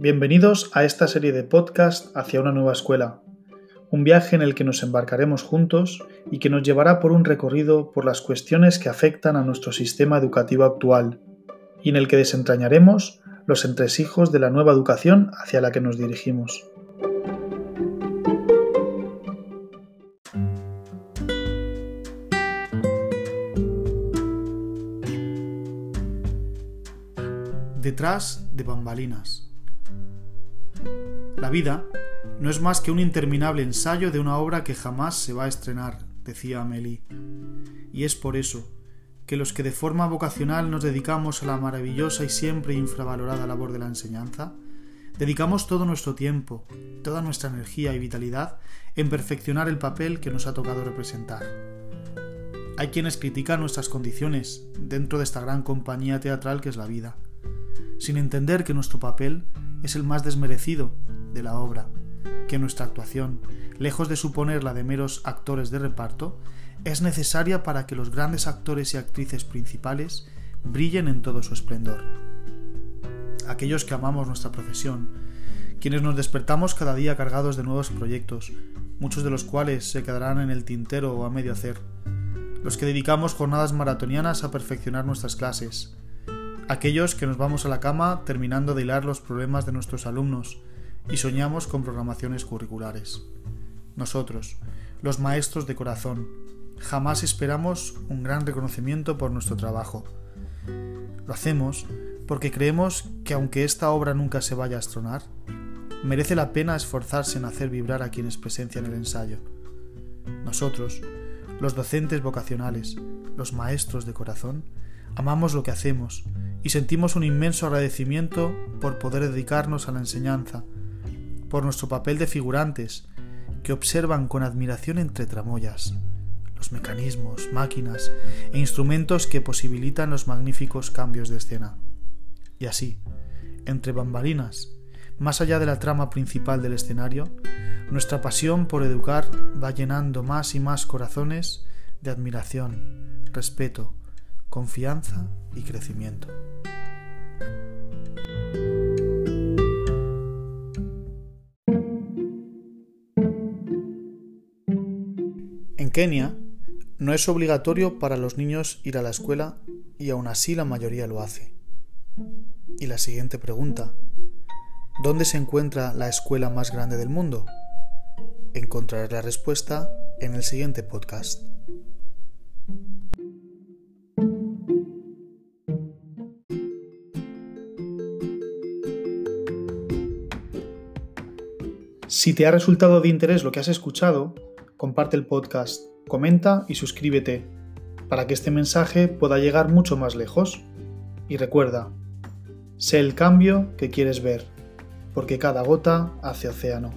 Bienvenidos a esta serie de podcast hacia una nueva escuela, un viaje en el que nos embarcaremos juntos y que nos llevará por un recorrido por las cuestiones que afectan a nuestro sistema educativo actual, y en el que desentrañaremos los entresijos de la nueva educación hacia la que nos dirigimos. Detrás de bambalinas. La vida no es más que un interminable ensayo de una obra que jamás se va a estrenar, decía Amélie. Y es por eso que los que de forma vocacional nos dedicamos a la maravillosa y siempre infravalorada labor de la enseñanza, dedicamos todo nuestro tiempo, toda nuestra energía y vitalidad en perfeccionar el papel que nos ha tocado representar. Hay quienes critican nuestras condiciones dentro de esta gran compañía teatral que es la vida, sin entender que nuestro papel es el más desmerecido de la obra, que nuestra actuación, lejos de suponer de meros actores de reparto, es necesaria para que los grandes actores y actrices principales brillen en todo su esplendor. Aquellos que amamos nuestra profesión, quienes nos despertamos cada día cargados de nuevos proyectos, muchos de los cuales se quedarán en el tintero o a medio hacer, los que dedicamos jornadas maratonianas a perfeccionar nuestras clases, aquellos que nos vamos a la cama terminando de hilar los problemas de nuestros alumnos y soñamos con programaciones curriculares. Nosotros, los maestros de corazón, jamás esperamos un gran reconocimiento por nuestro trabajo. Lo hacemos porque creemos que aunque esta obra nunca se vaya a estronar, merece la pena esforzarse en hacer vibrar a quienes presencian el ensayo. Nosotros, los docentes vocacionales, los maestros de corazón, amamos lo que hacemos y sentimos un inmenso agradecimiento por poder dedicarnos a la enseñanza, por nuestro papel de figurantes, que observan con admiración entre tramoyas los mecanismos, máquinas e instrumentos que posibilitan los magníficos cambios de escena. Y así, entre bambalinas, más allá de la trama principal del escenario, nuestra pasión por educar va llenando más y más corazones de admiración, respeto, confianza y crecimiento. En Kenia no es obligatorio para los niños ir a la escuela y aún así la mayoría lo hace. Y la siguiente pregunta, ¿dónde se encuentra la escuela más grande del mundo? Encontrarás la respuesta en el siguiente podcast. Si te ha resultado de interés lo que has escuchado, comparte el podcast, comenta y suscríbete para que este mensaje pueda llegar mucho más lejos. Y recuerda, sé el cambio que quieres ver, porque cada gota hace océano.